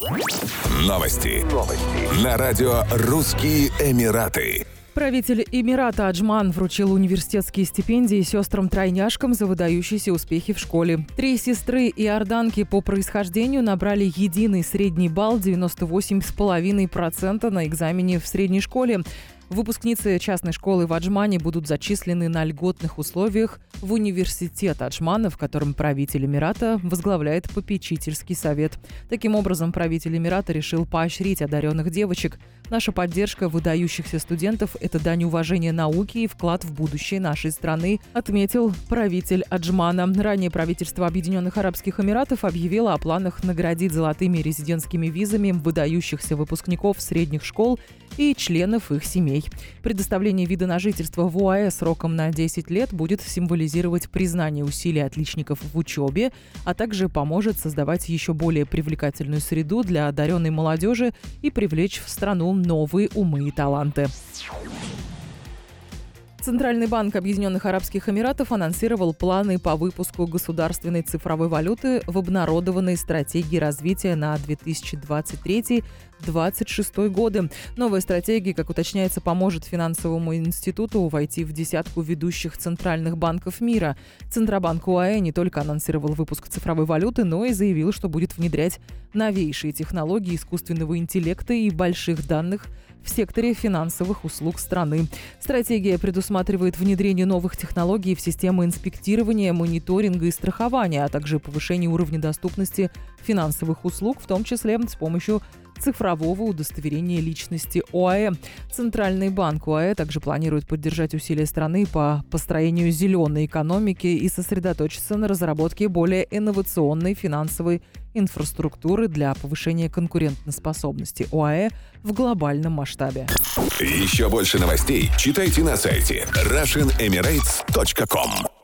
Новости. Новости. На радио «Русские Эмираты». Правитель Эмирата Аджман вручил университетские стипендии сестрам-тройняшкам за выдающиеся успехи в школе. Три сестры и орданки по происхождению набрали единый средний балл 98,5% на экзамене в средней школе. Выпускницы частной школы в Аджмане будут зачислены на льготных условиях в университет Аджмана, в котором правитель Эмирата возглавляет попечительский совет. Таким образом, правитель Эмирата решил поощрить одаренных девочек. Наша поддержка выдающихся студентов – это дань уважения науке и вклад в будущее нашей страны, отметил правитель Аджмана. Ранее правительство Объединенных Арабских Эмиратов объявило о планах наградить золотыми резидентскими визами выдающихся выпускников средних школ и членов их семей. Предоставление вида на жительство в УАЭ сроком на 10 лет будет символизировать признание усилий отличников в учебе, а также поможет создавать еще более привлекательную среду для одаренной молодежи и привлечь в страну новые умы и таланты. Центральный банк Объединенных Арабских Эмиратов анонсировал планы по выпуску государственной цифровой валюты в обнародованной стратегии развития на 2023-2026 годы. Новая стратегия, как уточняется, поможет финансовому институту войти в десятку ведущих центральных банков мира. Центробанк УАЭ не только анонсировал выпуск цифровой валюты, но и заявил, что будет внедрять новейшие технологии искусственного интеллекта и больших данных в секторе финансовых услуг страны. Стратегия предусматривает внедрение новых технологий в системы инспектирования, мониторинга и страхования, а также повышение уровня доступности финансовых услуг, в том числе с помощью цифрового удостоверения личности ОАЭ. Центральный банк ОАЭ также планирует поддержать усилия страны по построению зеленой экономики и сосредоточиться на разработке более инновационной финансовой инфраструктуры для повышения конкурентоспособности ОАЭ в глобальном масштабе. Еще больше новостей читайте на сайте RussianEmirates.com